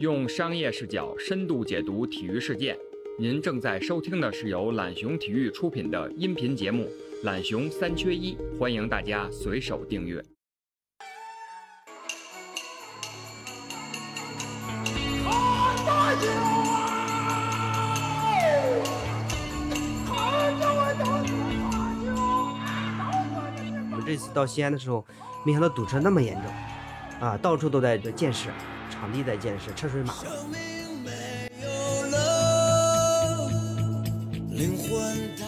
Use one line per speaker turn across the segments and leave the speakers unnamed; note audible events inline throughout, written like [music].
用商业视角深度解读体育事件。您正在收听的是由懒熊体育出品的音频节目《懒熊三缺一》，欢迎大家随手订阅。
我这次到西安的时候，没想到堵车那么严重，啊，到处都在建设，场地在建设，车水马龙。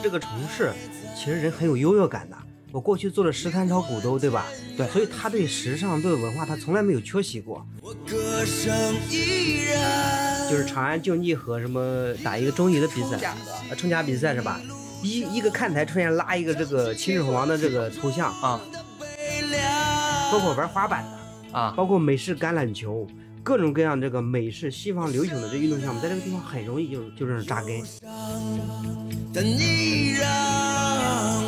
这个城市其实人很有优越感的。我过去做了十三朝古都，对吧？
对
所以他对时尚、对文化，他从来没有缺席过。就是长安竞技和什么打一个中乙的比赛，呃，冲甲比赛是吧？一一个看台出现拉一个这个秦始皇的这个头像，
啊
包括玩滑板的，
啊，
包括美式橄榄球，各种各样这个美式西方流行的这运动项目，在这个地方很容易就就这样扎根。
但你让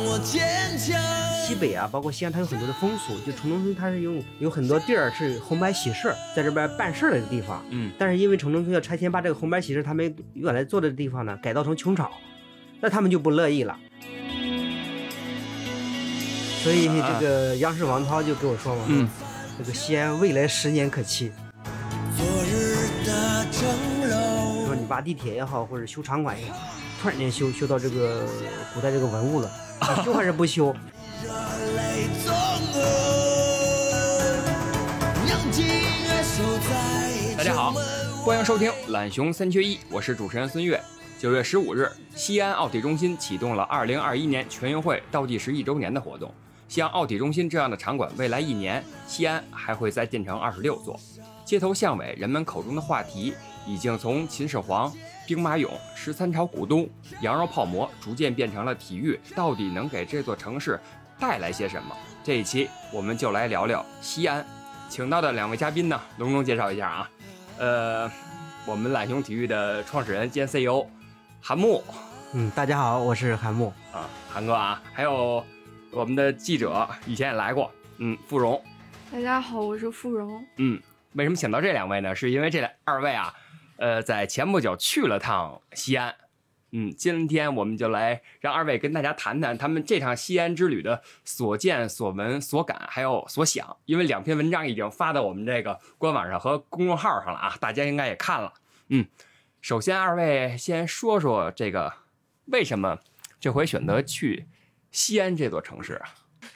我坚强。
西北啊，包括西安，它有很多的风俗，就城中村它是有有很多地儿是红白喜事在这边办事儿的地方。
嗯，
但是因为城中村要拆迁，把这个红白喜事他们原来做的地方呢改造成琼场，那他们就不乐意了。所以这个央视王涛就跟我说嘛，
嗯，
这个西安未来十年可期。说你挖地铁也好，或者修场馆也好，突然间修修到这个古代这个文物了，你 [laughs] 修还是不修？
大家好欢迎收听《懒熊三缺一》，我是主持人孙悦。九月十五日，西安奥体中心启动了二零二一年全运会倒计时一周年的活动。像奥体中心这样的场馆，未来一年西安还会再建成二十六座。街头巷尾，人们口中的话题已经从秦始皇、兵马俑、十三朝古都、羊肉泡馍，逐渐变成了体育到底能给这座城市带来些什么。这一期我们就来聊聊西安，请到的两位嘉宾呢，隆重介绍一下啊。呃，我们懒熊体育的创始人兼 CEO 韩木
嗯，大家好，我是韩木。
啊，韩哥啊，还有我们的记者以前也来过，嗯，傅荣，
大家好，我是傅荣。
嗯，为什么请到这两位呢？是因为这两二位啊，呃，在前不久去了趟西安。嗯，今天我们就来让二位跟大家谈谈他们这场西安之旅的所见所闻所感，还有所想。因为两篇文章已经发到我们这个官网上和公众号上了啊，大家应该也看了。嗯，首先二位先说说这个为什么这回选择去西安这座城市啊？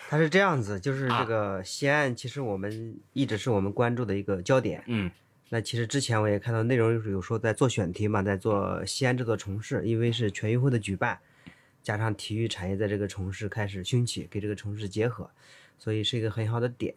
它是这样子，就是
啊
这个西安，其实我们一直是我们关注的一个焦点。
嗯
那其实之前我也看到内容有说在做选题嘛，在做西安这座城市，因为是全运会的举办，加上体育产业在这个城市开始兴起，跟这个城市结合，所以是一个很好的点。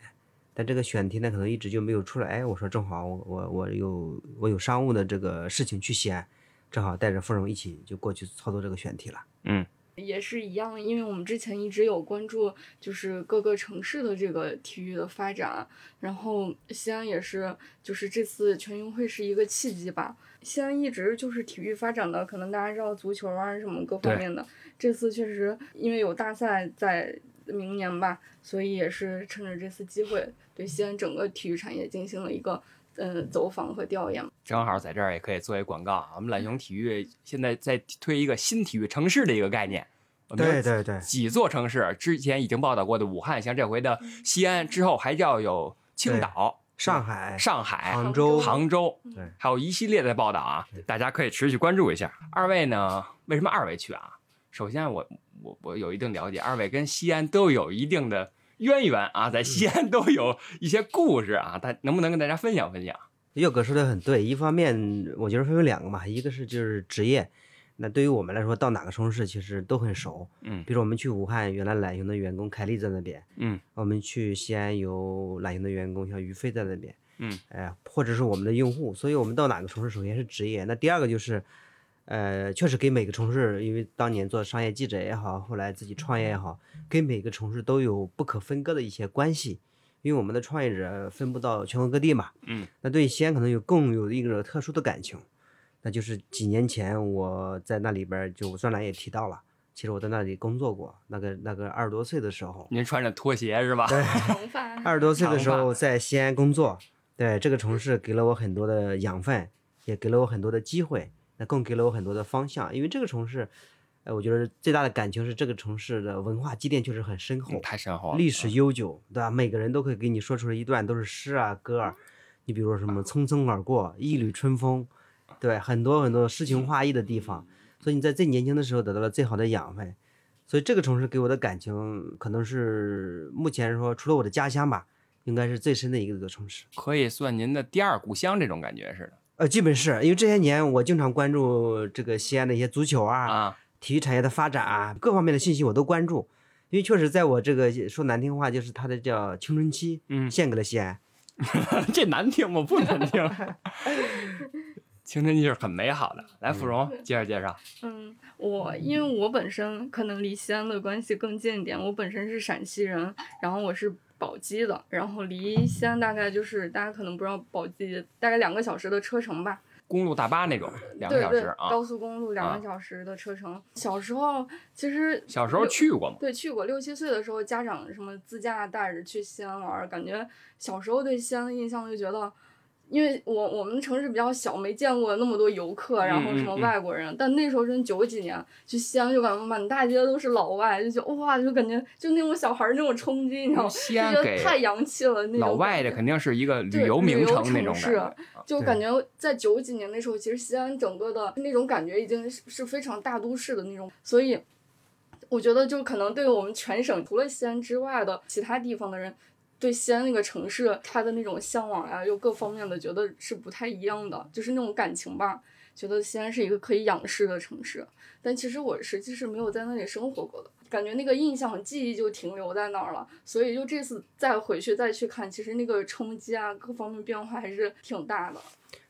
但这个选题呢，可能一直就没有出来。哎，我说正好我我我有我有商务的这个事情去西安，正好带着芙蓉一起就过去操作这个选题了。
嗯
也是一样，因为我们之前一直有关注，就是各个城市的这个体育的发展，然后西安也是，就是这次全运会是一个契机吧。西安一直就是体育发展的，可能大家知道足球啊什么各方面的，这次确实因为有大赛在明年吧，所以也是趁着这次机会，对西安整个体育产业进行了一个呃走访和调研。
正好在这儿也可以做一广告啊。我们懒熊体育现在在推一个新体育城市的一个概念。
对对对
几座城市之前已经报道过的武汉，像这回的西安，之后还要有青岛、
上海、
上海、
杭州、
杭州，
对
还有一系列的报道啊，大家可以持续关注一下。二位呢，为什么二位去啊？首先我我我有一定了解，二位跟西安都有一定的渊源啊，在西安都有一些故事啊，大能不能跟大家分享分享？
佑哥说的很对，一方面我觉得分为两个嘛，一个是就是职业，那对于我们来说，到哪个城市其实都很熟。
嗯
比如我们去武汉，原来懒熊的员工凯丽在那边；
嗯
我们去西安有懒熊的员工，像于飞在那边。
嗯，
哎，或者是我们的用户，所以我们到哪个城市，首先是职业，那第二个就是，呃，确实给每个城市，因为当年做商业记者也好，后来自己创业也好，跟每个城市都有不可分割的一些关系。因为我们的创业者分布到全国各地嘛，
嗯，
那对西安可能有更有一个特殊的感情，那就是几年前我在那里边儿，就专栏也提到了，其实我在那里工作过，那个那个二十多岁的时候，
您穿着拖鞋是吧？
对，
长 [laughs] 发，
二十多岁的时候在西安工作，对这个城市给了我很多的养分，也给了我很多的机会，那更给了我很多的方向。因为这个城市，呃，我觉得最大的感情是这个城市的文化积淀确实很深厚，
嗯太深厚了，
历史悠久，对吧？每个人都可以给你说出来一段都是诗啊歌啊。你比如说什么匆匆而过，一缕春风，对，很多很多诗情画意的地方。所以你在最年轻的时候得到了最好的养分。所以这个城市给我的感情，可能是目前说除了我的家乡吧，应该是最深的一个城市。
可以算您的第二故乡这种感觉似的
呃，基本是因为这些年我经常关注这个西安的一些足球啊、
啊。
体育产业的发展啊，各方面的信息我都关注。因为确实在我这个说难听话，就是他的叫青春期，
嗯
献给了西安。[laughs]
这难听吗？不难听。[laughs] 青春期是很美好的。来，芙蓉介绍介绍。
嗯，我因为我本身可能离西安的关系更近一点，我本身是陕西人，然后我是宝鸡的，然后离西安大概就是大家可能不知道宝鸡大概两个小时的车程吧。
公路大巴那种，两个
对对
小时，啊。
高速公路两
啊
个小时的车程。小时候其实
小时候去过吗？
对，去过六七岁的时候，家长什么自驾带着去西安玩，感觉小时候对西安的印象就觉得，因为我我们城市比较小，没见过那么多游客，然后什么外国人。但那时候真九几年去西安，就感觉满大街都是老外，就觉得哇，就感觉就那种小孩儿那种冲击，你知道吗？
西
就太洋气了，那种
老外的肯定是一个旅游名城那种
城市就感觉在九几年那时候，其实西安整个的那种感觉已经是是非常大都市的那种，所以我觉得就可能对我们全省除了西安之外的其他地方的人，对西安那个城市他的那种向往呀、又各方面的觉得是不太一样的，就是那种感情吧。觉得西安是一个可以仰视的城市，但其实我实际是没有在那里生活过的，感觉那个印象记忆就停留在那儿了。所以就这次再回去再去看，其实那个冲击啊，各方面变化还是挺大的。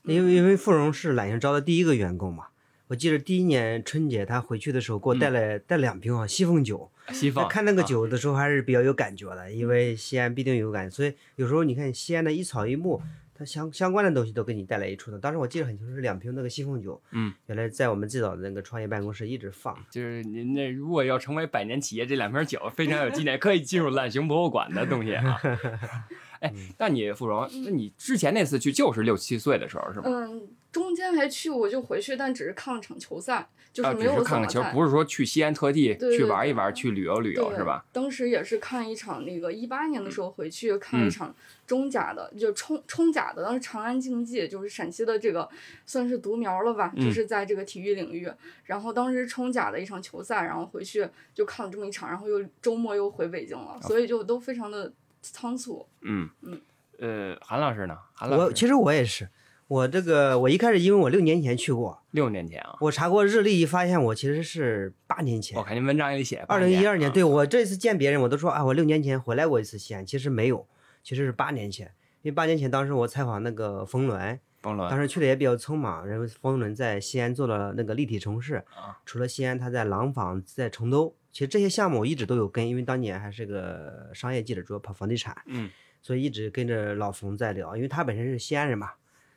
因为因为芙蓉是懒行招的第一个员工嘛，我记得第一年春节他回去的时候给我带了、带两瓶啊西凤酒，
西凤
看那个
啊
酒的时候还是比较有感觉的，因为西安必定有感，所以有时候你看西安的一草一木，它相相关的东西都给你带来一处的。当时我记得很清楚，是两瓶那个西凤酒，
嗯，
原来在我们最早的那个创业办公室一直放。
就是您那如果要成为百年企业，这两瓶酒非常有纪念，可以进入烂熊博物馆的东西啊。[laughs] 哎，那你芙蓉，那你之前那次去就是六七岁的时候是吗？
嗯，中间还去我就回去，但只是看了场球赛，就是
啊，
没有
只是看看球。不是说去西安特地去玩一玩，去旅游旅游是吧？？
当时也是看一场那个一八年的时候回去看一场中甲的，就冲冲甲的，当时长安竞技就是陕西的这个算是独苗了吧，
嗯
就是在这个体育领域。然后当时冲甲的一场球赛，然后回去就看了这么一场，然后又周末又回北京了，所以就都非常的仓促。
嗯
嗯
呃，韩老师呢？韩老师
我其实我也是，我这个我一开始因为我六年前去过，
六年前啊，
我查过日历，发现我其实是八年前
我。看您文章也写
二零一二年，
啊
对我这次见别人，我都说啊，我六年前回来过一次西安，其实没有，其实是八年前。因为八年前当时我采访那个冯仑，当时去的也比较匆忙，然后冯仑在西安做了那个立体城市
啊，
除了西安，他在廊坊，在成都。其实这些项目我一直都有跟，因为当年还是个商业记者，主要跑房地产，
嗯，
所以一直跟着老冯在聊，因为他本身是西安人嘛，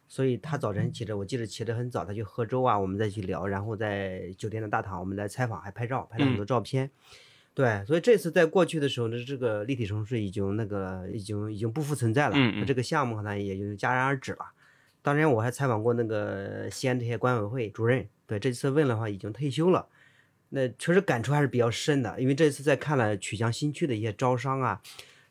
所以他早晨起着，我记得起得很早，他去喝粥啊，我们再去聊，然后在酒店的大堂我们来采访，还拍照，拍了很多照片。对，所以这次在过去的时候呢，这个立体城市已经那个已经已经不复存在了，
嗯嗯
这个项目可能也就戛然而止了。当然，我还采访过那个西安这些管委会主任，对，这次问的话已经退休了，那确实感触还是比较深的，因为这次在看了曲江新区的一些招商啊，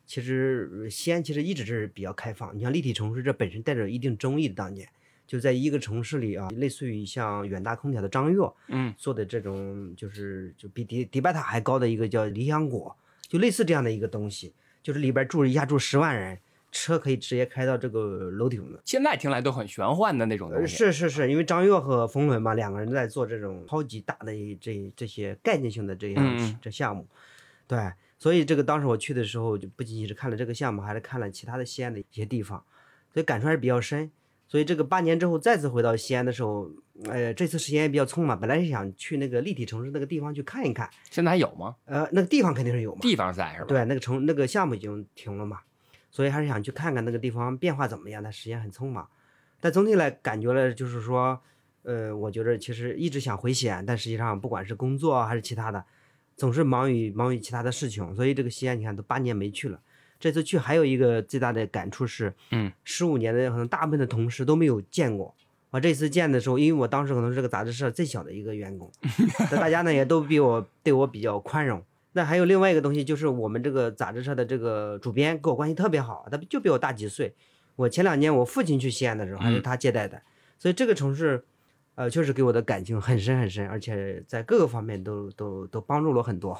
其实呃西安其实一直是比较开放。你像立体城市，这本身带着一定争议的当年，就在一个城市里啊，类似于像远大空调的张悦，
嗯，
做的这种就是就比迪迪拜塔还高的一个叫理想国，就类似这样的一个东西，就是里边住一下住十万人，车可以直接开到这个楼顶的。
现在听来都很玄幻的那种
呃，
东西。
是是是，因为张悦和冯仑嘛，两个人在做这种超级大的这这些概念性的这样这项目，对，所以这个当时我去的时候，就不仅仅是看了这个项目，还是看了其他的西安的一些地方，所以感触还是比较深。所以这个八年之后再次回到西安的时候，呃，这次时间也比较匆忙，本来是想去那个立体城市那个地方去看一看，
现在还有吗？
呃，那个地方肯定是有嘛，
地方在是吧？
对，那个城那个项目已经停了嘛，所以还是想去看看那个地方变化怎么样。但时间很匆忙，但总体来感觉了就是说，呃，我觉得其实一直想回西安，但实际上不管是工作还是其他的，总是忙于忙于其他的事情，所以这个西安你看都八年没去了。这次去还有一个最大的感触是，
嗯，
十五年的可能大部分的同事都没有见过。我这次见的时候，因为我当时可能是这个杂志社最小的一个员工，那大家呢也都比我对我比较宽容。那还有另外一个东西，就是我们这个杂志社的这个主编跟我关系特别好，他就比我大几岁。我前两年我父亲去西安的时候，还是他接待的，所以这个城市，呃，确实给我的感情很深很深，而且在各个方面都都都帮助了我很多。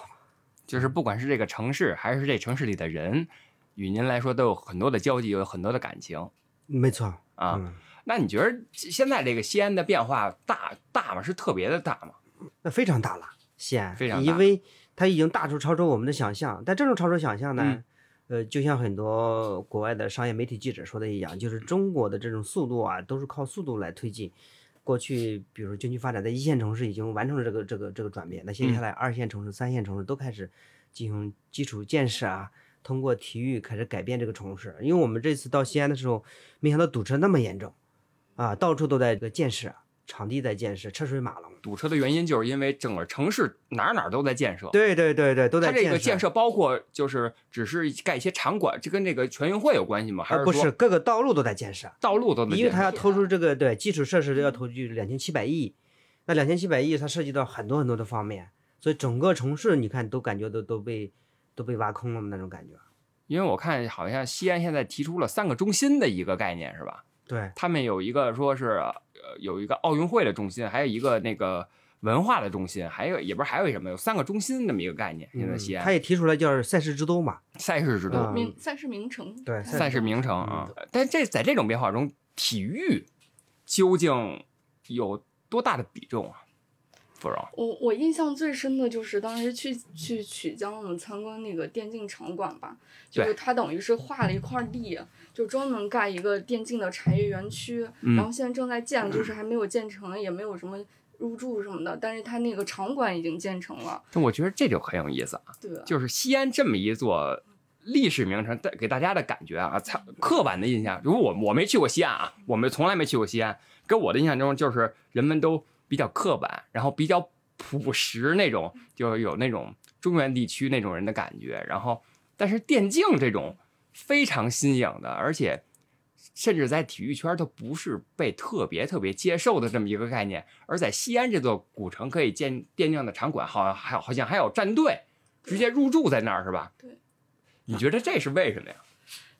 就是不管是这个城市还是这城市里的人，与您来说都有很多的交集，有很多的感情
没错，
啊。
嗯
那你觉得现在这个西安的变化大大吗？是特别的大吗？
那非常大了，西安
非常大
因为它已经大出超出我们的想象。但这种超出想象呢，
嗯
呃，就像很多国外的商业媒体记者说的一样，就是中国的这种速度啊，都是靠速度来推进。过去，比如说经济发展在一线城市已经完成了这个这个这个转变，那接下来二线城市、三线城市都开始进行基础建设啊，通过体育开始改变这个城市。因为我们这次到西安的时候，没想到堵车那么严重，啊，到处都在这个建设，场地在建设，车水马龙。
堵车的原因就是因为整个城市哪儿哪儿都在建设。
对对对对，都在建设
它这个
建
建设包括就是只是盖一些场馆，这跟这个全运会有关系吗？还
啊，不
说
是各个道路都在建设，
道路都在建设？
因为它要投入这个对基础设施要投去两千七百亿，那两千七百亿它涉及到很多很多的方面，所以整个城市你看都感觉都都被都被挖空了那种感觉。
因为我看好像西安现在提出了三个中心的一个概念，是吧？
对，
他们有一个说是呃有一个奥运会的中心，还有一个那个文化的中心，还有也不是还有什么，有三个中心那么一个概念。现在
嗯
西安
他也提出来叫赛事之都嘛，
赛事之都，
嗯
名赛事名城，
对，
赛事名城啊
嗯。
但这在这种变化中，体育究竟有多大的比重啊？芙蓉，
我我印象最深的就是当时去去曲江，我们参观那个电竞场馆吧，就是它等于是划了一块地，就专门盖一个电竞的产业园区，
嗯
然后现在正在建，就是还没有建成，也没有什么入驻什么的，但是它那个场馆已经建成了，
但我觉得这就很有意思啊。
对，
就是西安这么一座历史名城，带给大家的感觉啊，操，刻板的印象。如果我我没去过西安啊，我们从来没去过西安，给我的印象中就是人们都比较刻板，然后比较朴实那种，就有那种中原地区那种人的感觉。然后，但是电竞这种非常新颖的，而且甚至在体育圈都不是被特别特别接受的这么一个概念，而在西安这座古城可以建电竞的场馆，好像还好像还有战队直接入驻在那儿是吧？
对。
你觉得这是为什么呀？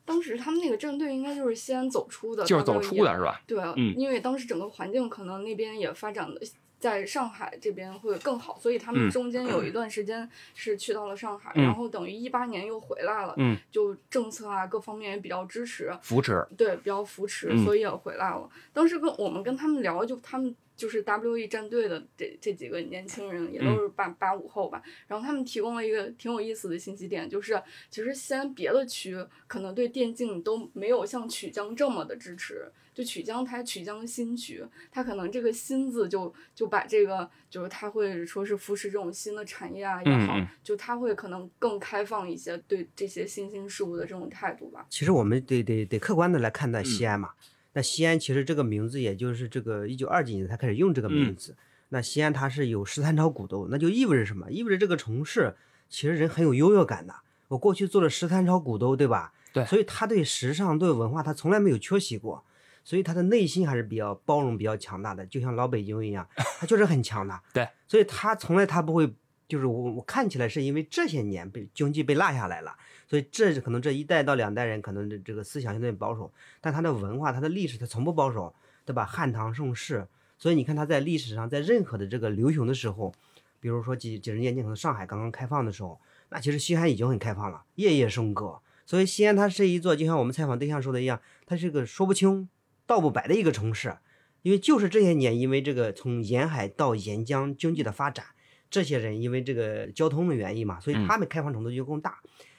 当时他们那个战队应该就是西安走出的，
就是走出的是吧？
对，
嗯
因为当时整个环境可能那边也发展的，在上海这边会更好，所以他们
嗯
中间有 [clears throat] 一段时间是去到了上海，
嗯
然后等于一八年又回来了，
嗯，
就政策啊各方面也比较支持，
扶持，
对，比较扶持，
嗯
所以也回来了。当时跟我们跟他们聊，就他们就是 WE 战队的这这几个年轻人，也
嗯
都是八八五后吧。然后他们提供了一个挺有意思的信息点，就是其实西安别的区可能对电竞都没有像曲江这么的支持。就曲江，它曲江新区，它可能这个“新”字就就把这个，就是它会说是扶持这种新的产业啊也好，就它会可能更开放一些对这些新兴事物的这种态度吧。
其实我们得得得客观的来看待西
嗯
安嘛。那西安其实这个名字，也就是这个一九二几年才开始用这个名
嗯
字。那西安它是有十三朝古都，那就意味着什么？意味着这个城市其实人很有优越感的。我过去做了十三朝古都，对吧？
对
所以他对时尚、对文化，他从来没有缺席过。所以他的内心还是比较包容、比较强大的，就像老北京一样，他确实很强大。
对，
所以他从来他不会，就是我我看起来是因为这些年被经济被落下来了，所以这可能这一代到两代人可能这这个思想相对保守，但他的文化、他的历史，他从不保守，对吧？汉唐盛世，所以你看他在历史上，在任何的这个流行的时候，比如说几几十年前可能上海刚刚开放的时候，那其实西安已经很开放了，夜夜笙歌。所以西安它是一座，就像我们采访对象说的一样，它是个说不清道不白的一个城市，因为就是这些年，因为这个从沿海到沿江经济的发展，这些人因为这个交通的原因嘛，所以
嗯
他们开放程度就更大。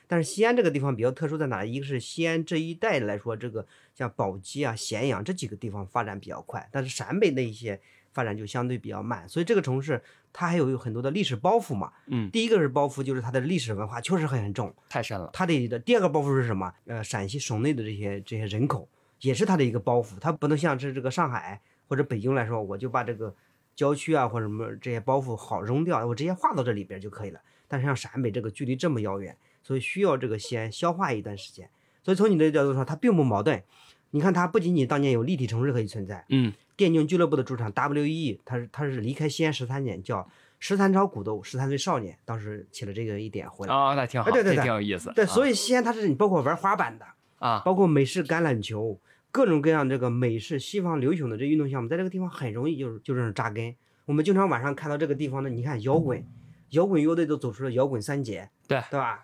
但是西安这个地方比较特殊在哪？一个是西安这一带来说，这个像宝鸡啊、咸阳这几个地方发展比较快，但是陕北那一些发展就相对比较慢，所以这个城市它还有有很多的历史包袱嘛。
嗯，
第一个是包袱，就是它的历史文化确实很很重，
太深了。
它的的第二个包袱是什么？呃，陕西省内的这些这些人口也是它的一个包袱，它不能像是这个上海或者北京来说，我就把这个郊区啊或者什么这些包袱好扔掉，我直接划到这里边就可以了。但是像陕北这个距离这么遥远，所以需要这个西安消化一段时间。所以从你的角度说，它并不矛盾。你看，它不仅仅当年有立体城市可以存在，
嗯，
电竞俱乐部的主场 WE，它是它是离开西安十三年，叫十三朝古都，十三岁少年，当时起了这个一点回来。
哦，那挺好，
对对对
挺有意思。
对，
啊
所以西安它是你包括玩滑板的，
啊，
包括美式橄榄球，各种各样这个美式西方流行的这运动项目，在这个地方很容易就是就这种扎根。我们经常晚上看到这个地方的，你看摇滚，摇滚乐队都走出了摇滚三杰，
对
对吧？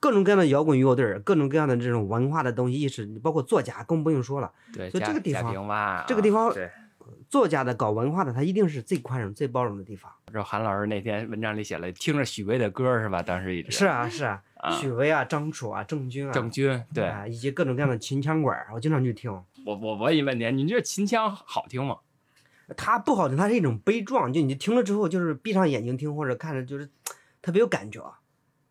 各种各样的摇滚乐队，各种各样的这种文化的东西意识，包括作家更不用说了。
对，
所以这个地方这个地方。作家的搞文化的，他一定是最宽容、最包容的地方。
这韩老师那篇文章里写了，听着许巍的歌是吧？当时一直
是啊，是啊，
啊
许巍啊、张楚啊、郑钧啊，
郑钧，对
啊，以及各种各样的秦腔馆，我经常去听。
我我我一问您，您觉得秦腔好听吗？
它不好听，它是一种悲壮，就你听了之后，就是闭上眼睛听或者看着，就是特别有感觉。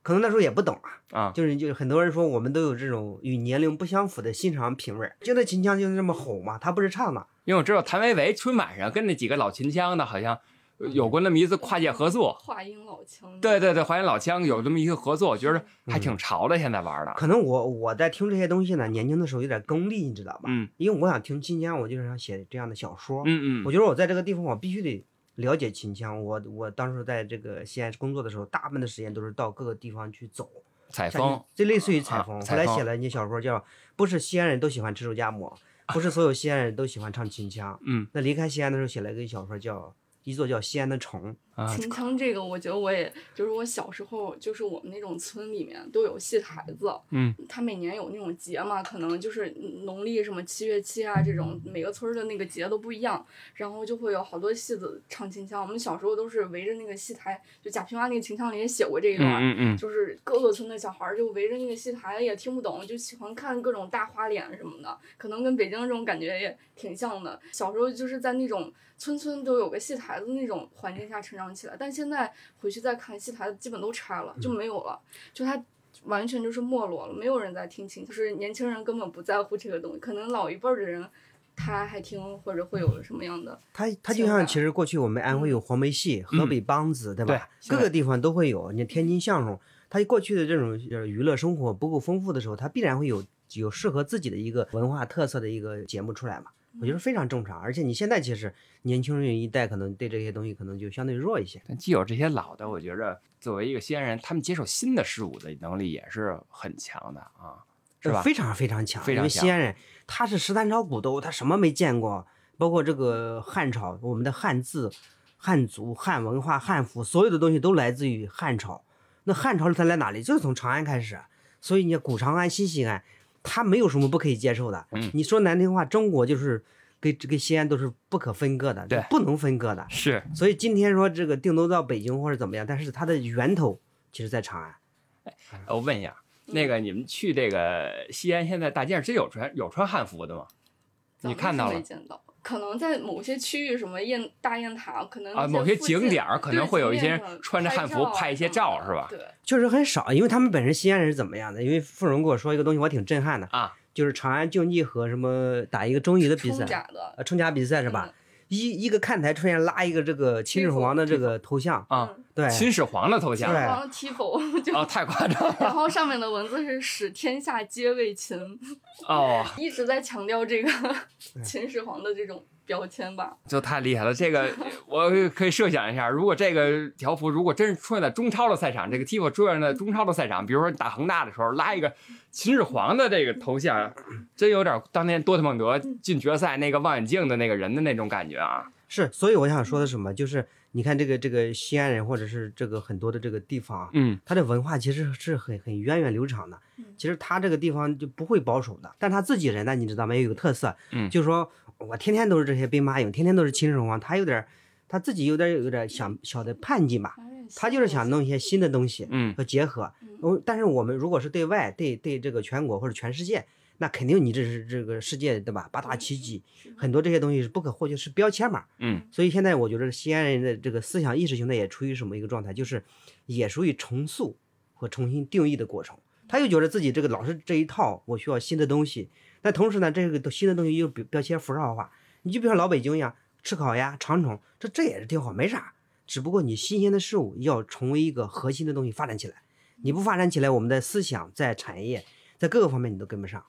可能那时候也不懂啊，
啊，
就是就是很多人说我们都有这种与年龄不相符的欣赏品味儿，觉得秦腔就是这么吼嘛，他不是唱的，
因为我知道谭维维春晚上跟那几个老秦腔的，好像呃有过那么一次跨界合作。
华阴老腔。
对对对，华阴老腔有这么一个合作，我觉得还挺潮的。现在玩的，
可能我我在听这些东西呢，年轻的时候有点功利，你知道吧？
嗯
因为我想听秦腔，我就是想写这样的小说。
嗯嗯
我觉得我在这个地方，我必须得了解秦腔。我我当时在这个西安工作的时候，大部分的时间都是到各个地方去走，
采风
你，这类似于采
啊
风。
采风
后来写了一小说叫《不是西安人都喜欢吃肉夹馍》，不是所有西安人都喜欢唱秦腔。
嗯
那离开西安的时候，写了一个小说叫一座叫西安的城。
啊，
秦腔这个，我觉得我也就是我小时候，就是我们那种村里面都有戏台子，
嗯，
他每年有那种节嘛，可能就是农历什么七月七啊这种，每个村的那个节都不一样，然后就会有好多戏子唱秦腔。我们小时候都是围着那个戏台，就贾平凹那个秦腔里也写过这一段，
嗯嗯嗯，
就是各个村的小孩就围着那个戏台，也听不懂，就喜欢看各种大花脸什么的，可能跟北京这种感觉也挺像的。小时候就是在那种村村都有个戏台子那种环境下成长起来，但现在回去再看戏台子基本都拆了，就没有了，就它完全就是没落了，没有人在听琴，就是年轻人根本不在乎这个东西，可能老一辈儿的人他还听或者会有什么样的，
他他就像其实过去我们安徽有黄梅戏、河北梆子，对吧？
对
各个地方都会有。你天津相声，它过去的这种呃娱乐生活不够丰富的时候，它必然会有有适合自己的一个文化特色的一个节目出来嘛。我觉得非常正常。而且你现在其实年轻人一代可能对这些东西可能就相对弱一些。
但既有这些老的，我觉着作为一个西安人，他们接受新的事物的能力也是很强的啊，是吧？
呃非常非常强，因为
非常强
西安人他是十三朝古都，他什么没见过，包括这个汉朝，我们的汉字、汉族、汉文化、汉服，所有的东西都来自于汉朝。那汉朝它来哪里？就是从长安开始，所以你看古长安、新西安，它没有什么不可以接受的。
嗯
你说难听话，中国就是跟跟西安都是不可分割的，
对
不能分割的。
是，
所以今天说这个定都到北京或者怎么样，但是它的源头其实在长安。
我问一下，那个你们去这个西安，现在大街上真有穿有穿汉服的吗？你看到了
没见到。可能在某些区域，什么雁大雁塔，可能
啊，某些景点儿可能会有一些人穿着汉服拍一些照，是吧？
对，
确实很少，因为他们本身西安人是怎么样的？因为傅荣跟我说一个东西，我挺震撼的，
啊，
就是长安竞技和什么打一个中乙的比赛，
冲甲的
呃，冲甲比赛是吧？
嗯
一一个看台出现拉一个这个秦始皇的这个头像，
啊，
嗯
对，
秦始皇的头像
对。
然后 tifo 就，
啊，太夸张了。
然后上面的文字是“使天下皆为秦
哦，”，[laughs]
一直在强调这个秦始皇的这种标签吧。
就太厉害了。这个我可以设想一下，如果这个条幅如果真是出现在中超的赛场，这个 Tifo 出现在中超的赛场，比如说你打恒大的时候拉一个秦始皇的这个头像，真有点当年多特蒙德进决赛那个望远镜的那个人的那种感觉啊。
是，所以我想说的什么？就是你看这个这个西安人，或者是这个很多的这个地方啊，
嗯
它的文化其实是很很源远流长的
嗯。
其实他这个地方就不会保守的，但他自己人呢，你知道吗？也有个特色，
嗯
就是说我天天都是这些兵马俑，天天都是秦始皇，他有点儿他自己有点儿有点儿想小的叛逆吧，他就是想弄一些新的东西
嗯
和结合。
嗯
哦，但是我们如果是对外对对这个全国或者全世界，那肯定你这是这个世界对吧？八大奇迹，很多这些东西是不可或缺，是标签嘛。
嗯
所以现在我觉得西安人的这个思想意识形态也处于什么一个状态，就是也属于重塑和重新定义的过程。他又觉得自己这个老是这一套，我需要新的东西。但同时呢，这个新的东西又标标签符号化。你就比如说老北京呀，吃烤鸭、长虫，这这也是挺好，没啥。只不过你新鲜的事物要成为一个核心的东西发展起来。你不发展起来，我们的思想在产业在各个方面你都跟不上。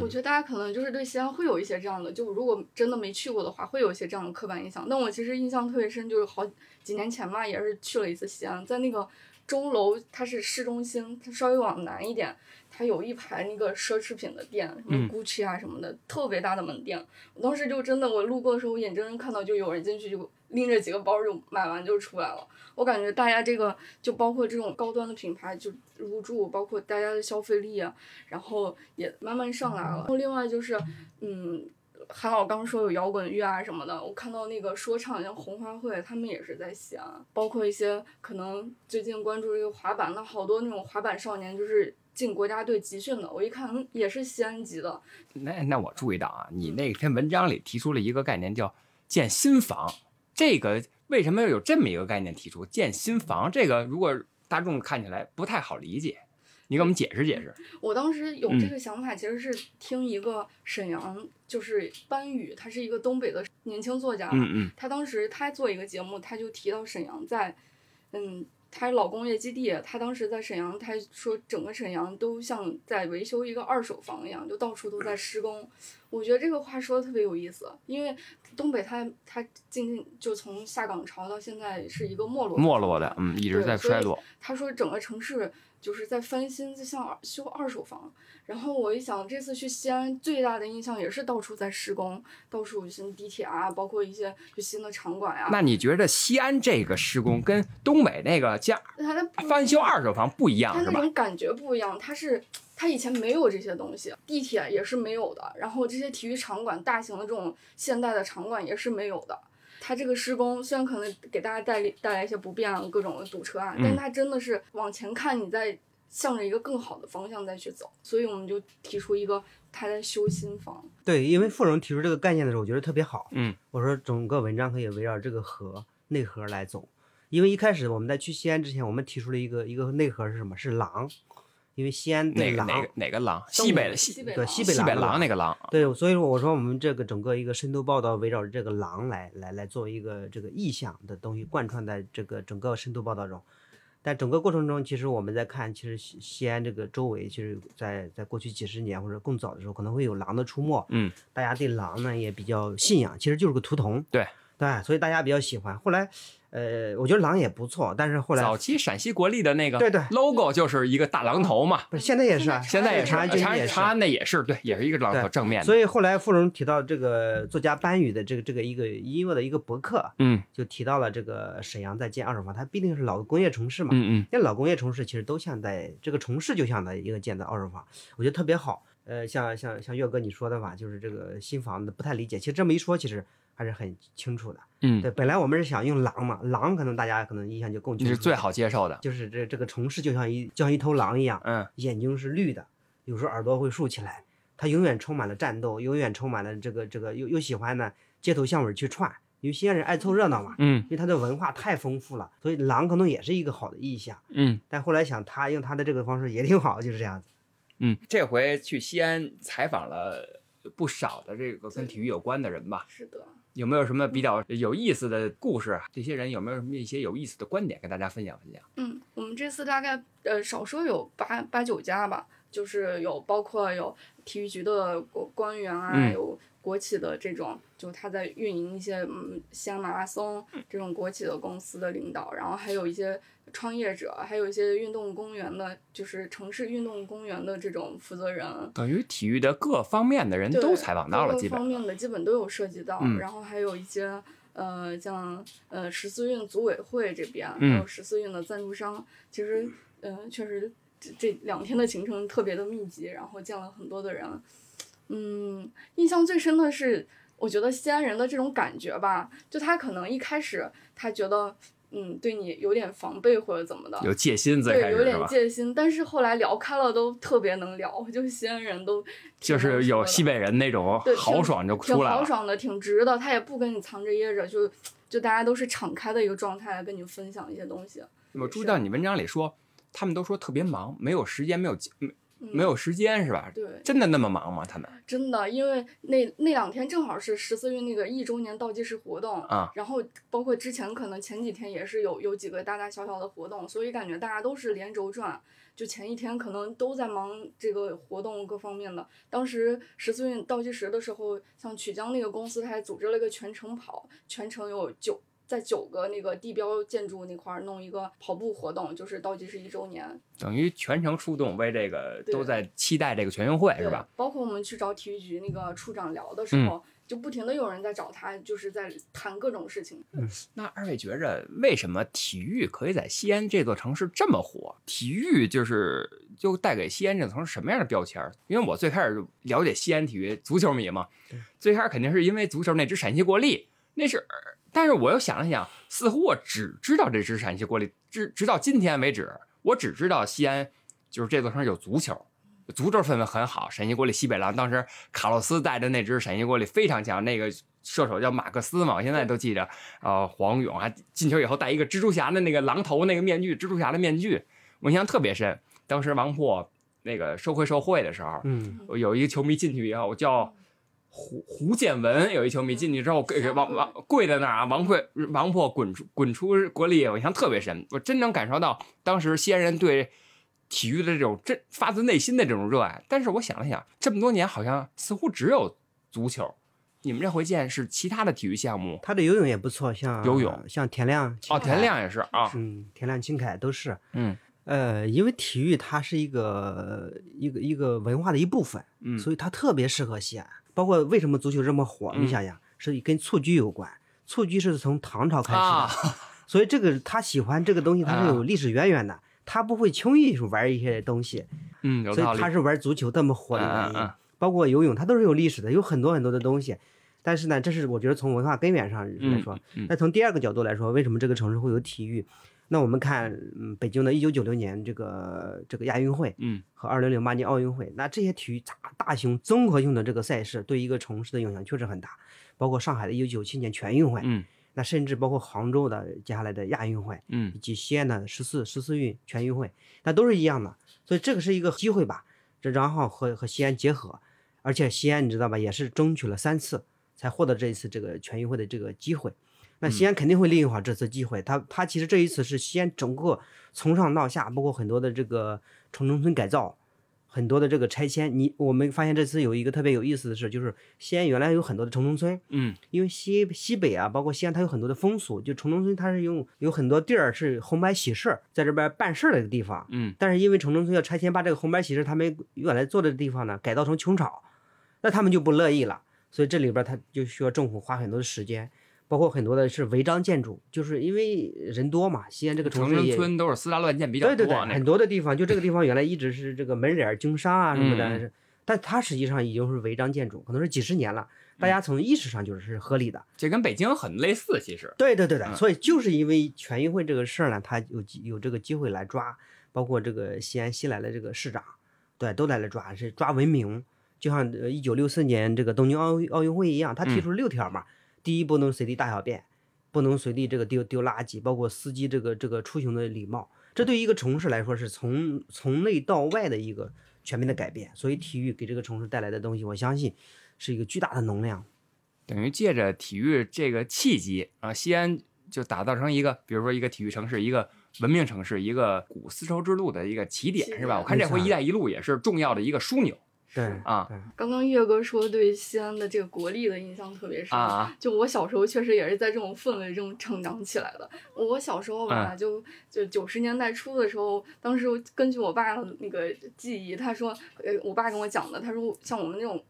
我觉得大家可能就是对西安会有一些这样的，就如果真的没去过的话，会有一些这样的刻板印象。但我其实印象特别深，就是好几年前嘛，也是去了一次西安，在那个钟楼，它是市中心，它稍微往南一点，它有一排那个奢侈品的店，什么
嗯
GUCCI 啊什么的，特别大的门店。我当时就真的，我路过的时候，我眼睁睁看到就有人进去就拎着几个包就买完就出来了。我感觉大家这个就包括这种高端的品牌就入驻，包括大家的消费力啊，然后也慢慢上来了。然后另外就是，嗯，韩老刚说有摇滚乐啊什么的，我看到那个说唱像红花会，他们也是在西安，包括一些可能最近关注这个滑板的好多那种滑板少年就是。进国家队集训的，我一看嗯也是西安籍的，
那那我注意到啊，你那篇文章里提出了一个概念叫建新房，这个为什么要有这么一个概念提出建新房？这个如果大众看起来不太好理解，你给我们解释解释。
我当时有
嗯
这个想法，其实是听一个沈阳，就是班宇，他是一个东北的年轻作家，
嗯嗯
他当时他做一个节目，他就提到沈阳在，嗯，他老工业基地，他当时在沈阳，他说整个沈阳都像在维修一个二手房一样，就到处都在施工。我觉得这个话说的特别有意思，因为东北它它近就从下岗潮到现在是一个没落
没落的，嗯，一直在衰落。
他说整个城市就是在翻新，就像二修二手房。然后我一想，这次去西安最大的印象也是到处在施工，到处新地铁啊，包括一些就新的场馆呀、
那你觉得西安这个施工跟东北那个加
它的
翻修二手房不一样
它那？种感觉不一样，它是它以前没有这些东西，地铁也是没有的，然后这些体育场馆、大型的这种现代的场馆也是没有的。它这个施工虽然可能给大家带来带来一些不便啊，各种的堵车啊，
嗯
但它真的是往前看，你在向着一个更好的方向再去走，所以我们就提出一个它在修新房。
对，因为傅荣提出这个概念的时候，我觉得特别好。
嗯，
我说整个文章可以围绕这个核内核来走，因为一开始我们在去西安之前，我们提出了一个一个内核是什么？是狼，因为西安对狼
哪个哪个哪个狼？西北的西
对
西北狼
西北狼的
西北狼那个狼。
对，所以说我说我们这个整个一个深度报道围绕着这个狼来来来做一个这个意象的东西贯穿在这个整个深度报道中。但整个过程中，其实我们在看，其实西西安这个周围，其实在在过去几十年或者更早的时候，可能会有狼的出没。
嗯，
大家对狼呢也比较信仰，其实就是个图腾。
对
对，所以大家比较喜欢。后来，呃，我觉得狼也不错，但是后来
早期陕西国力的那个
对对
logo 就是一个大狼头嘛，
不是现在也是啊，
现在也是
长安军
长安
也是
对，也是一个狼头正面的。
所以后来傅荣提到这个作家班宇的这个这个一个音乐的一个博客，
嗯
就提到了这个沈阳在建二手房，它毕竟是老工业城市嘛。
嗯嗯
那老工业城市其实都像在这个城市就像在一个建的二手房，我觉得特别好。呃，像像像岳哥你说的吧，就是这个新房子不太理解，其实这么一说，其实还是很清楚的。
嗯，
对，本来我们是想用狼嘛，狼可能大家可能印象就更清楚，
你是最，好接受的。
就是这这个城市就像一就像一头狼一样，
嗯
眼睛是绿的，有时候耳朵会竖起来，它永远充满了战斗，永远充满了这个这个又又喜欢呢街头巷尾去串，因为西安人爱凑热闹嘛，
嗯
因为它的文化太丰富了，所以狼可能也是一个好的意象。
嗯
但后来想他用他的这个方式也挺好，就是这样子。
嗯，这回去西安采访了不少的这个跟体育有关的人吧？
是的，
有没有什么比较有意思的故事？啊？这些人有没有什么一些有意思的观点跟大家分享分享？
嗯，我们这次大概呃少说有八八九家吧，就是有包括有体育局的官官员啊，
嗯
有国企的这种，就他在运营一些嗯西安马拉松这种国企的公司的领导，然后还有一些创业者，还有一些运动公园的，就是城市运动公园的这种负责人，
等于体育的各方面的人都采访到了，
各
基本
方面的基本都有涉及到，
嗯。
然后还有一些呃像呃十四运组委会这边，
嗯
还有十四运的赞助商，其实嗯、呃确实这这两天的行程特别的密集，然后见了很多的人，嗯，印象最深的是我觉得西安人的这种感觉吧，就他可能一开始他觉得嗯对你有点防备或者怎么的，
有戒心，在
对，有点？戒心，但是后来聊开了都特别能聊，就西安人都
就是有西北人那种
对
豪爽就
挺
出来了。
豪爽的，挺直的，他也不跟你藏着掖着，就就大家都是敞开的一个状态来跟你分享一些东西。
我注意到你文章里说，他们都说特别忙，没有时间，没有没没有时间是吧？
对，
真的那么忙吗？他们
真的，因为那那两天正好是十四运那个一周年倒计时活动
啊，
然后包括之前可能前几天也是有有几个大大小小的活动，所以感觉大家都是连轴转。就前一天可能都在忙这个活动各方面的。当时十四运倒计时的时候，像曲江那个公司，他还组织了一个全程跑，全程有九在九个那个地标建筑那块儿弄一个跑步活动，就是倒计时一周年。
等于全程出动，为这个都在期待这个全运会是吧？？
包括我们去找体育局那个处长聊的时
嗯
候，就不停的有人在找他，就是在谈各种事情。
那二位觉着为什么体育可以在西安这座城市这么火？体育就是就带给西安这座城市什么样的标签？因为我最开始了解西安体育足球迷嘛，最开始肯定是因为足球那支陕西国力，那是，但是我又想了想，似乎我只知道这支陕西国力，直直到今天为止，我只知道西安就是这座城市有足球。足球氛围很好，陕西国力西北狼当时卡洛斯带的那支陕西国力非常强，那个射手叫马克思嘛，我现在都记着。呃，黄勇还进球以后戴一个蜘蛛侠的那个狼头那个面具，蜘蛛侠的面具，我印象特别深。当时王破那个收回受贿的时候，
嗯，
有一个球迷进去以后我叫胡胡建文，有一球迷进去之后给给王王跪在那儿啊，王破王破滚出滚出国力，我印象特别深。我真能感受到当时西安人对体育的这种真发自内心的这种热爱。但是我想了想，这么多年好像似乎只有足球。你们这回见是其他的体育项目
他的游泳也不错，像
游泳
像田亮、
哦，田，亮也是啊，
嗯，田亮、秦凯都是。
嗯
呃，因为体育它是一个一个一个文化的一部分，
嗯
所以它特别适合西安。包括为什么足球这么火，
嗯
你想想，是跟蹴鞠有关。蹴鞠是从唐朝开始的，
啊，[laughs]
所以这个他喜欢这个东西，它是
啊
有历史渊源的。他不会轻易玩一些东西，
嗯，
所以他。是玩足球这么火的原因。包括游泳，它都是有历史的，有很多很多的东西。但是呢，这是我觉得从文化根源上来说。
嗯嗯
那从第二个角度来说，为什么这个城市会有体育？那我们看，嗯，北京的一九九六年这个这个亚运会
嗯
和二零零八年奥运会，那这些体育大大型综合性的这个赛事对一个城市的影响确实很大。包括上海的一九九七年全运会，
嗯
那甚至包括杭州的接下来的亚运会，
嗯
以及西安的十四十四运全运会，那都是一样的。所以这个是一个机会吧，这然后和和西安结合，而且西安你知道吧，也是争取了三次才获得这一次这个全运会的这个机会。那西安肯定会利用好这次机会，他他其实这一次是西安整个从上到下，包括很多的这个城中村改造，很多的这个拆迁。你我们发现这次有一个特别有意思的事，就是西安原来有很多的城中村，
嗯。
因为西西北啊，包括西安，它有很多的风俗，就城中村它是用有很多地儿是红白喜事儿在这边办事儿的一个地方，
嗯。
但是因为城中村要拆迁，把这个红白喜事他们原来做的地方呢改造成穷草，那他们就不乐意了，所以这里边他就需要政府花很多的时间，包括很多的是违章建筑，就是因为人多嘛，西安这个城
城
市也
中村都是私搭乱建比较多，
对对对，很多的地方就这个地方原来一直是这个门脸儿经商啊什么的，但它实际上已经是违章建筑，可能是几十年了，大
嗯
家从意识上就是合理的。
这跟北京很类似，其实。
对对对的，
嗯
所以就是因为全运会这个事儿呢，他有机有这个机会来抓，包括这个西安新来的这个市长，对，都来了抓，是抓文明。就像呃一九六四年这个东京奥运奥运会一样，他提出了六条嘛，第一不能随地大小便，不能随地这个丢丢垃圾，包括司机这个这个出行的礼貌，这对于一个城市来说是从从内到外的一个全面的改变。所以体育给这个城市带来的东西，我相信是一个巨大的能量。
等于借着体育这个契机啊，西安就打造成一个，比如说一个体育城市，一个文明城市，一个古丝绸之路的一个起点，是吧？我看这回“一带一路”也是重要的一个枢纽
对
啊
对
刚刚岳哥说对西安的这个国力的印象特别深，
啊
就我小时候确实也是在这种氛围中成长起来的。我小时候吧，
嗯
就就九十年代初的时候，当时根据我爸的那个记忆，他说，呃，我爸跟我讲的，他说像我们那种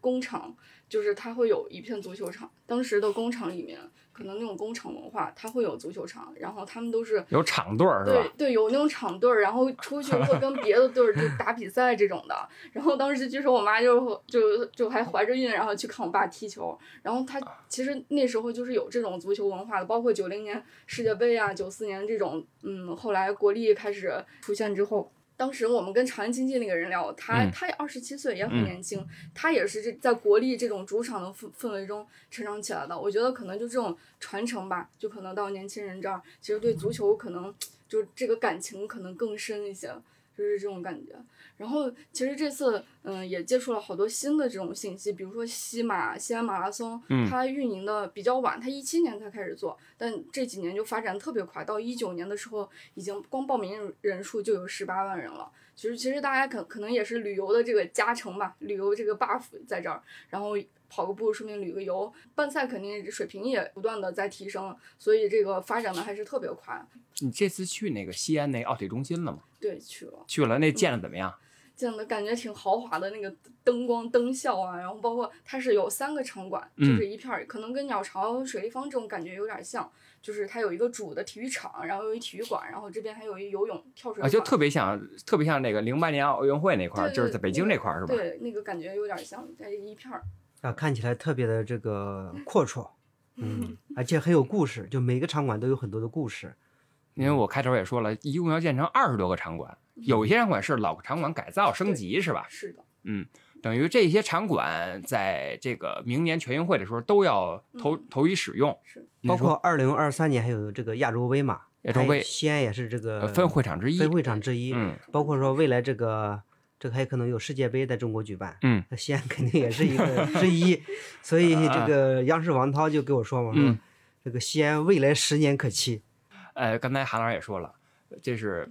工厂，就是他会有一片足球场，当时的工厂里面。可能那种工厂文化，它会有足球场，然后他们都是
有场队儿，
对对，有那种场队儿，然后出去会跟别的队儿就打比赛这种的。然后当时据说我妈就就就还怀着孕，然后去看我爸踢球。然后他其实那时候就是有这种足球文化的，包括九零年世界杯啊，九四年这种，嗯，后来国力开始出现之后。当时我们跟长安经济那个人聊，他
嗯
他二十七岁，也很
嗯
年轻，他也是这在国力这种主场的氛氛围中成长起来的。我觉得可能就这种传承吧，就可能到年轻人这儿，其实对足球可能就这个感情可能更深一些。就是这种感觉。然后其实这次嗯也接触了好多新的这种信息，比如说西马西安马拉松，
嗯
它运营的比较晚，它一七年才开始做，但这几年就发展特别快，到一九年的时候，已经光报名人数就有十八万人了。其实其实大家可可能也是旅游的这个加成吧，旅游这个 buff 在这儿，然后跑个步顺便旅个游，办赛肯定水平也不断的在提升，所以这个发展的还是特别快。
你这次去那个西安那奥体中心了吗？
对，去了。
去了，那建的怎么样？
建的感觉挺豪华的，那个灯光灯效啊，然后包括它是有三个场馆，就
嗯
是一片儿，可能跟鸟巢、水立方这种感觉有点像，就是它有一个主的体育场，然后有一体育馆，然后这边还有一游泳、跳水
啊，就特别像，特别像那个零八年奥运会那块儿，就是在北京
那
那块儿是吧？
对，那个感觉有点像，在一片儿。
啊，看起来特别的这个阔绰，嗯，而且很有故事，就每个场馆都有很多的故事。
因为我开头也说了，一共要建成二十多个场馆，有一些场馆是老场馆改造升级是吧？
是的，
嗯，等于这些场馆在这个明年全运会的时候都要投
嗯
投以使用，
是
包括二零二三年还有这个亚洲杯嘛，
亚洲杯
西安也是这个
呃分会场之一。
分会场之一。
嗯
包括说未来这个这还可能有世界杯在中国举办，
嗯，
那西安肯定也是一个 [laughs] 之一。所以这个央视王涛就跟我说嘛，说
嗯
这个西安未来十年可期。
呃，刚才韩老师也说了，这是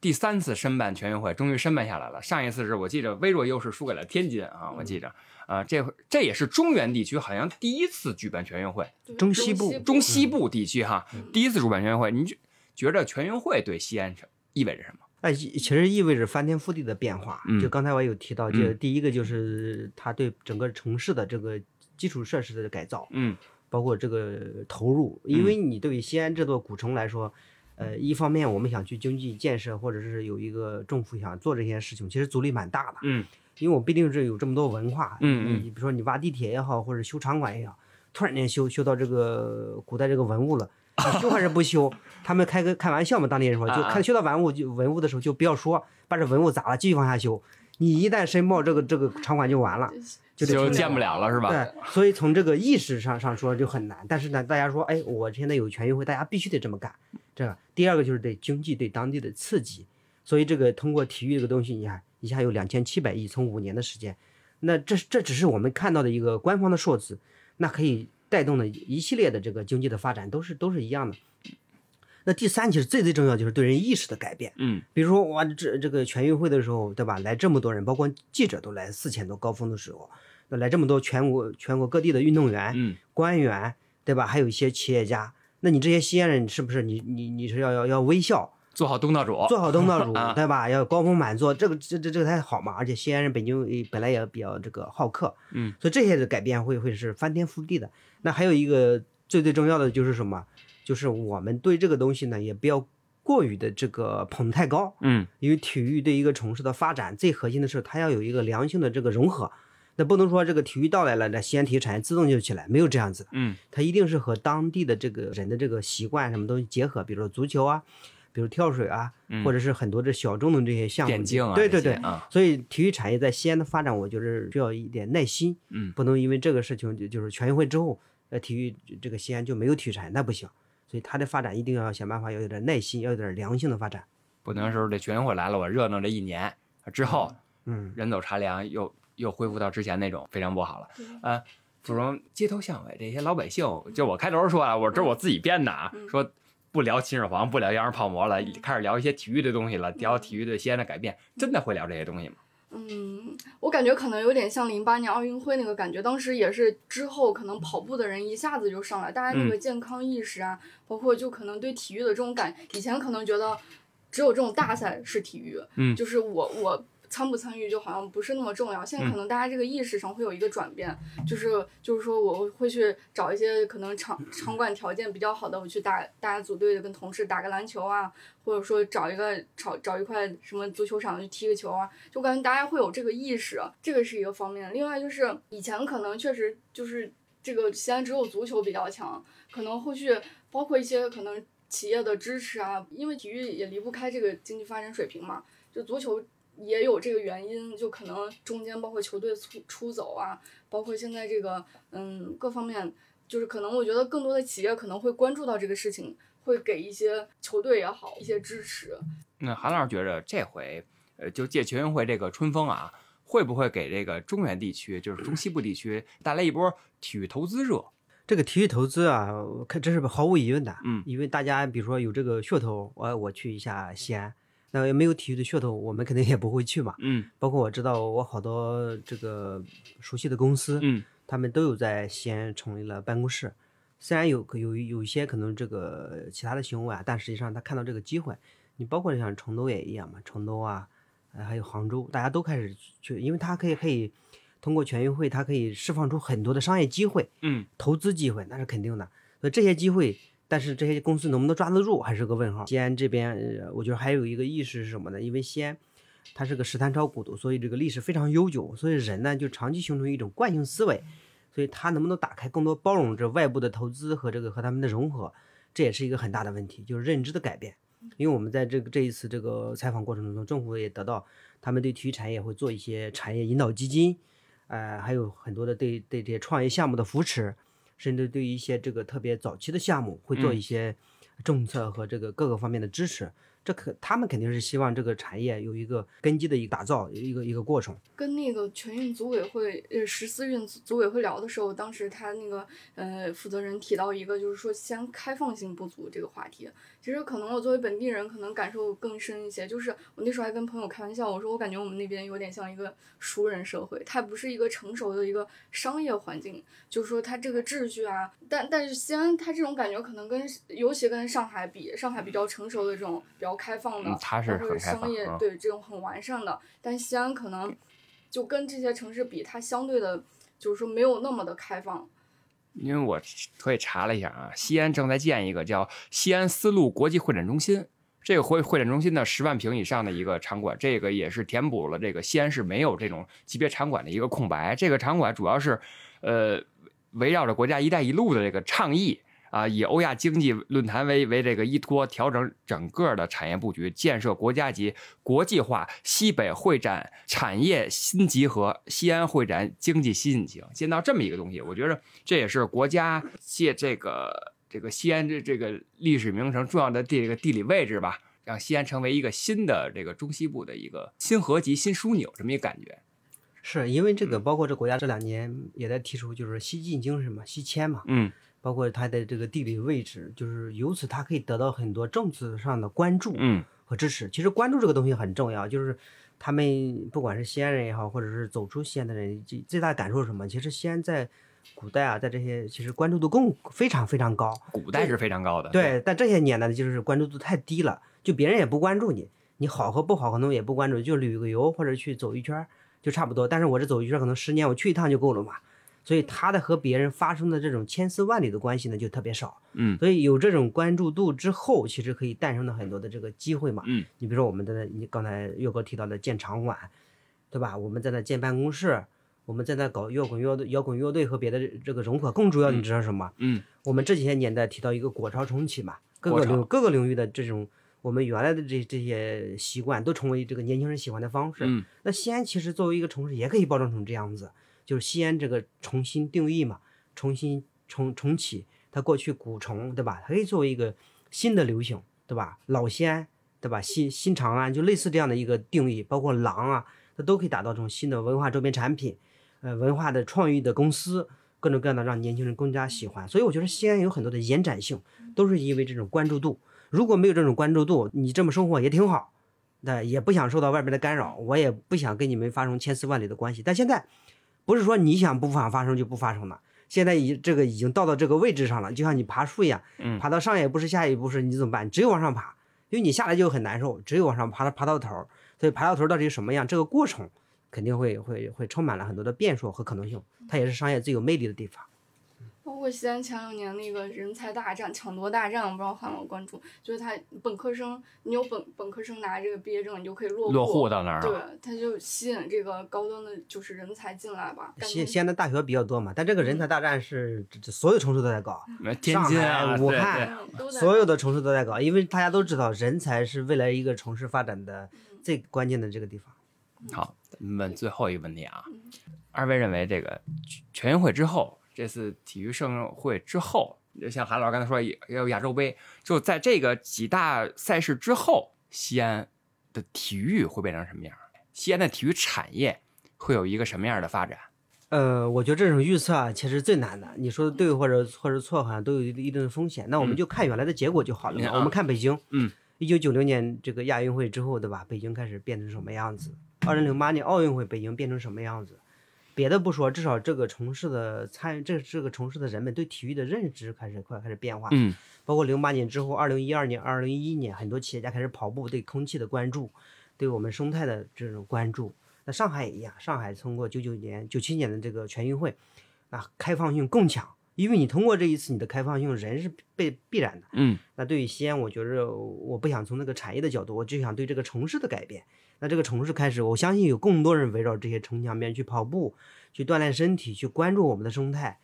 第三次申办全运会，终于申办下来了。上一次是我记着微弱优势输给了天津啊，我记着啊，这回这也是中原地区好像第一次举办全运会，
中西部
中西部地区哈
嗯
第一次主办全运会，你觉觉着全运会对西安是意味着什么？
哎，其其实意味着翻天覆地的变化。
嗯
就刚才我有提到，就
嗯
第一个就是它对整个城市的这个基础设施的改造，
嗯
包括这个投入，因为你对于西安这座古城来说，呃，一方面我们想去经济建设，或者是有一个政府想做这些事情，其实阻力蛮大的。
嗯
因为我毕竟是有这么多文化，
嗯嗯
你比如说你挖地铁也好，或者修场馆也好，突然间修修到这个古代这个文物了，[laughs] 你修还是不修？他们开个开玩笑嘛，当地人说，就看修到文物就文物的时候就不要说把这文物砸了，继续往下修。你一旦申报这个这个场馆就完了，就
就建不了了是吧？
对，所以从这个意识上上说就很难。但是呢，大家说，哎，我现在有全运会，大家必须得这么干。这个第二个就是对经济对当地的刺激，所以这个通过体育这个东西，你看一下有两千七百亿，从五年的时间，那这这只是我们看到的一个官方的数字，那可以带动的一系列的这个经济的发展，都是都是一样的。那第三，其实最最重要就是对人意识的改变。
嗯
比如说，哇，这这个全运会的时候，对吧？来这么多人，包括记者都来四千多，高峰的时候，那来这么多全国全国各地的运动员、
嗯
官员，对吧？还有一些企业家，那你这些西安人是不是你你你是要要要微笑，
做好东道主。
做好东道主 [laughs]
啊，
对吧？要高朋满座，这个这这这个才好嘛。而且西安人本就呃本来也比较这个好客，
嗯，
所以这些的改变会会是翻天覆地的。那还有一个最最重要的就是什么？就是我们对这个东西呢，也不要过于的这个捧太高，
嗯
因为体育对一个城市的发展最核心的是它要有一个良性的这个融合。那不能说这个体育到来了，那西安体育产业自动就起来，没有这样子。
嗯
它一定是和当地的这个人的这个习惯什么东西结合，比如说足球啊，比如跳水啊，
嗯
或者是很多这小众的这些项目。对对对。
啊，
所以体育产业在西安的发展，我觉得需要一点耐心，
嗯
不能因为这个事情就就是全运会之后，呃，体育这个西安就没有体育产业，那不行。所以它的发展一定要想办法，要有点耐心，要有点良性的发展。
不能说这全运会来了，我热闹这一年之后
嗯，
人走茶凉，又又恢复到之前那种非常不好了。
对
呃，芙蓉街头巷尾这些老百姓，就我开头说啊，我这是我自己编的啊，
嗯
说不聊秦始皇，不聊洋人泡馍了，开始聊一些体育的东西了，聊体育的西安的改变，真的会聊这些东西吗？
嗯，我感觉可能有点像零八年奥运会那个感觉，当时也是之后可能跑步的人一下子就上来，大家那个健康意识啊，包括就可能对体育的这种感，以前可能觉得只有这种大赛是体育，
嗯。
就是我我参不参与就好像不是那么重要，现在可能大家这个意识上会有一个转变，就是就是说我会去找一些可能场场馆条件比较好的，我去打大家组队的跟同事打个篮球啊，或者说找一个找找一块什么足球场去踢个球啊，就感觉大家会有这个意识，这个是一个方面。另外就是以前可能确实就是这个西安只有足球比较强，可能后续包括一些可能企业的支持啊，因为体育也离不开这个经济发展水平嘛，就足球。也有这个原因，就可能中间包括球队出出走啊，包括现在这个嗯各方面就是可能我觉得更多的企业可能会关注到这个事情，会给一些球队也好一些支持。
那韩老师觉着这回，呃，就借全运会这个春风啊，会不会给这个中原地区，就是中西部地区带来一波体育投资热？
这个体育投资啊，我看这是毫无疑问的。
嗯
因为大家比如说有这个噱头，我我去一下西安，那没有体育的噱头，我们肯定也不会去嘛。
嗯
包括我知道我好多这个熟悉的公司，
嗯
他们都有在西安成立了办公室。虽然有有有一些可能这个其他的行为啊，但实际上他看到这个机会，你包括像成都也一样嘛，成都啊，呃还有杭州，大家都开始去，因为他可以可以通过全运会，它可以释放出很多的商业机会，
嗯
投资机会，那是肯定的。所以这些机会，但是这些公司能不能抓得住，还是个问号。西安这边，呃我觉得还有一个意识是什么呢？因为西安它是个十三朝古都，所以这个历史非常悠久，所以人呢就长期形成一种惯性思维，所以它能不能打开更多包容这外部的投资和这个和他们的融合，这也是一个很大的问题，就是认知的改变。因为我们在这个这一次这个采访过程中，政府也得到他们对体育产业会做一些产业引导基金，呃，还有很多的对对这些创业项目的扶持，甚至对于一些这个特别早期的项目会做一些政策和这个各个方面的支持。这可他们肯定是希望这个产业有一个根基的一个打造，一个一个过程。
跟那个全运组委会呃十四运组组委会聊的时候，当时他那个呃负责人提到一个就是说先开放性不足这个话题。其实可能我作为本地人，可能感受更深一些。就是我那时候还跟朋友开玩笑，我说我感觉我们那边有点像一个熟人社会，它不是一个成熟的一个商业环境，就是说它这个秩序啊，但但是西安它这种感觉可能跟尤其跟上海比，上海比较成熟的这种比较开放的
嗯，它是
然后
很
商业
啊
对这种很完善的，但西安可能就跟这些城市比，它相对的，就是说没有那么的开放。
因为我特意查了一下啊，西安正在建一个叫西安丝路国际会展中心。这个会会展中心呢，十万平以上的一个场馆，这个也是填补了这个西安市没有这种级别场馆的一个空白。这个场馆主要是，呃，围绕着国家“一带一路”的这个倡议啊，以欧亚经济论坛为为这个依托，调整整个的产业布局，建设国家级国际化西北会展产业新集合，西安会展经济新引擎，建造这么一个东西，我觉得这也是国家借这个这个西安这这个历史名城重要的地这个地理位置吧，让西安成为一个新的这个中西部的一个新合集、新枢纽这么一个感觉。
是因为这个，包括这国家这两年也在提出，就是西进精神嘛，西迁嘛，
嗯
包括它的这个地理位置，就是由此它可以得到很多政策上的关注
嗯
和支持。其实关注这个东西很重要，就是他们不管是西安人也好，或者是走出西安的人，最最大的感受是什么？其实西安在古代啊，在这些其实关注度更非常非常高。
古代是非常高的。
对，但这些年呢，就是关注度太低了，就别人也不关注你，你好和不好可能也不关注，就旅个游或者去走一圈儿就差不多。但是我这走一圈儿可能十年我去一趟就够了嘛，所以他的和别人发生的这种千丝万缕的关系呢就特别少。
嗯
所以有这种关注度之后，其实可以诞生了很多的这个机会嘛。
嗯，
你比如说我们在那，你刚才岳哥提到的建场馆，对吧？我们在那建办公室，我们在那搞摇滚乐队、摇滚乐队和别的这个融合。更主要，你知道什么？
嗯
我们这几些年代提到一个国潮重启嘛，各个领各个领域的这种我们原来的这这些习惯都成为这个年轻人喜欢的方式。
嗯
那西安其实作为一个城市，也可以包装成这样子，就是西安这个重新定义嘛，重新重重启它过去古城，对吧？它可以作为一个新的流行，对吧？老西安，对吧？新新长安就类似这样的一个定义，包括廊啊，它都可以打造这种新的文化周边产品，呃，文化的创意的公司，各种各样的让年轻人更加喜欢。所以我觉得西安有很多的延展性，都是因为这种关注度。如果没有这种关注度，你这么生活也挺好，那也不想受到外边的干扰，我也不想跟你们发生千丝万缕的关系。但现在不是说你想不想发生就不发生了，现在已这个已经到到这个位置上了，就像你爬树一样，
嗯
爬到上也不是下也不是，你怎么办？只有往上爬，因为你下来就很难受，只有往上爬，爬到头儿。所以爬到头儿到底什么样？这个过程肯定会会会充满了很多的变数和可能性，它也是商业最有魅力的地方。
包括西安前两年那个人才大战、抢夺大战，我不知道还有没有关注。就是他本科生，你有本本科生拿这个毕业证，你就可以落户。
落户到那儿
对。，他就吸引这个高端的，就是人才进来吧。
西西安的大学比较多嘛，但这个人才大战是这这所有城市都在搞，
天津啊，
上海武汉所有的城市都在搞，因为大家都知道人才是未来一个城市发展的最关键的这个地方。
好，咱们问最后一个问题啊，
嗯
二位认为这个全运会之后，这次体育盛会之后，像韩老师刚才说也也有亚洲杯，就在这个几大赛事之后，西安的体育会变成什么样？西安的体育产业会有一个什么样的发展？
呃，我觉得这种预测啊，其实最难的。你说的对或者或者错，好像都有一定的风险。那我们
嗯
就看原来的结果就好了我们看北京，
嗯，
一九九六年这个亚运会之后，对吧？北京开始变成什么样子？二零零八年奥运会，北京变成什么样子？别的不说，至少这个城市的参与，这这个城市的人们对体育的认知开始快开始变化。
嗯
包括零八年之后，二零一二年、二零一一年，很多企业家开始跑步，对空气的关注，对我们生态的这种关注。那上海也一样，上海通过九九年、九七年的这个全运会，那开放性更强，因为你通过这一次，你的开放性人是被必然的。
嗯
那对于西安，我觉着我不想从那个产业的角度，我就想对这个城市的改变。那这个城市开始，我相信有更多人围绕这些城墙边去跑步，去锻炼身体，去关注我们的生态。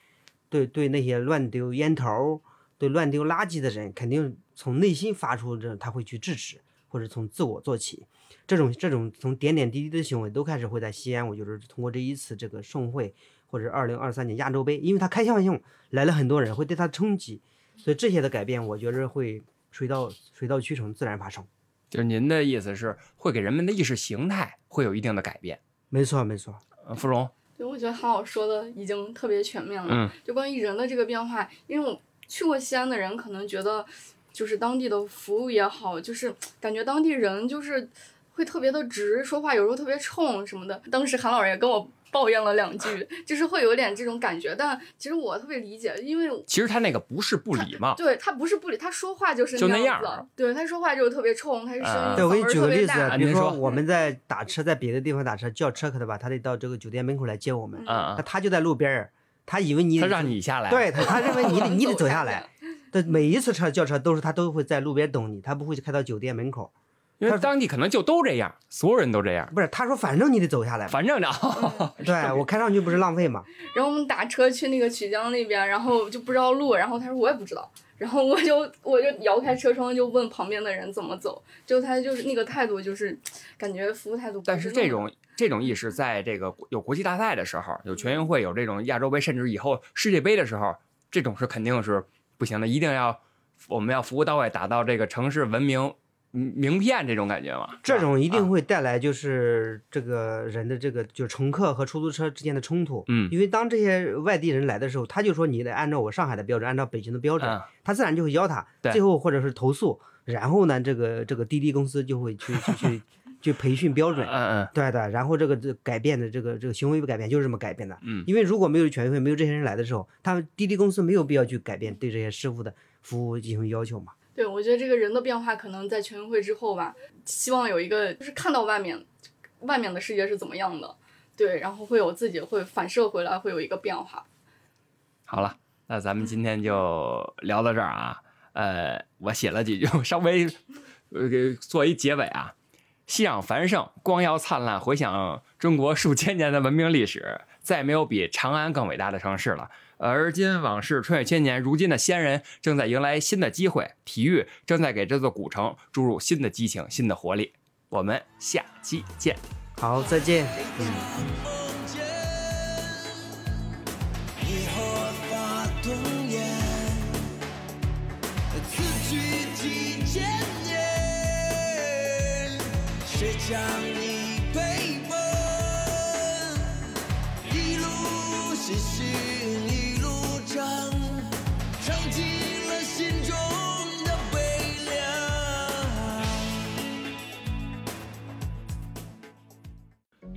对对，那些乱丢烟头、对乱丢垃圾的人，肯定从内心发出这他会去制止，或者从自我做起。这种这种从点点滴滴的行为都开始会在西安，我觉得通过这一次这个盛会或者二零二三年亚洲杯，因为它开放性来了很多人，会对它冲击，所以这些的改变，我觉着会水到水到渠成，自然发生。
就是您的意思是会给人们的意识形态会有一定的改变？
没错，没错。
呃，芙蓉，
对，我觉得韩老师说的已经特别全面了。
嗯
就关于人的这个变化，因为我去过西安的人可能觉得，就是当地的服务也好，就是感觉当地人就是会特别的直，说话有时候特别冲什么的。当时韩老师也跟我抱怨了两句，就是会有点这种感觉。但其实我特别理解，因为
其实他那个不是不礼貌，
对他不是不理，他说话就是
就那
样
样
子。对他说话就是特别冲，他是声
啊
音
对，我给你举个例子。比如
说
说我们在打车，在别的地方打车叫车可的吧，他得到这个酒店门口来接我们，
嗯
那
嗯，
他就在路边儿，他以为你
他让你下来，
对他，他认为你得 [laughs] 你得
走下
来。[laughs] 对，每一次车叫车都是他都会在路边等你，他不会开到酒店门口。
因为当地可能就都这样，所有人都这样，
不是，他说反正你得走下来。
反正呢，[laughs]
对我开上去不是浪费吗？
然后我们打车去那个曲江那边，然后就不知道路，然后他说我也不知道，然后我就 [laughs] 我就摇开车窗就问旁边的人怎么走，就他就是那个态度就是感觉服务态度不
但是这种这种意识，在这个有国际大赛的时候，有全运会，有这种亚洲杯，甚至以后世界杯的时候，这种是肯定是不行的，一定要我们要服务到位，打造这个城市文明嗯名片这种感觉嘛。
这种一定
啊
会带来就是这个人的这个就是乘客和出租车之间的冲突。
嗯
因为当这些外地人来的时候，他就说你得按照我上海的标准，按照北京的标准，
嗯
他自然就会邀他，
对
最后或者是投诉，然后呢，这个这个滴滴公司就会去去去 [laughs] 去培训标准。
嗯嗯
对的，然后这个这改变的这个这个行为改变就是这么改变的。
嗯
因为如果没有全运会，没有这些人来的时候，他们滴滴公司没有必要去改变对这些师傅的服务进行要求嘛。
对，我觉得这个人的变化可能在全运会之后吧，希望有一个就是看到外面外面的世界是怎么样的，对，然后会有自己会反射回来，会有一个变化。
好了，那咱们今天就聊到这儿啊。呃，我写了几句，稍微呃给做一结尾啊。熙攘繁盛，光耀灿烂，回想中国数千年的文明历史，再没有比长安更伟大的城市了。而今往事穿越千年，如今的仙人正在迎来新的机会，体育正在给这座古城注入新的激情、新的活力。我们下期见。
好，再见。嗯。
梦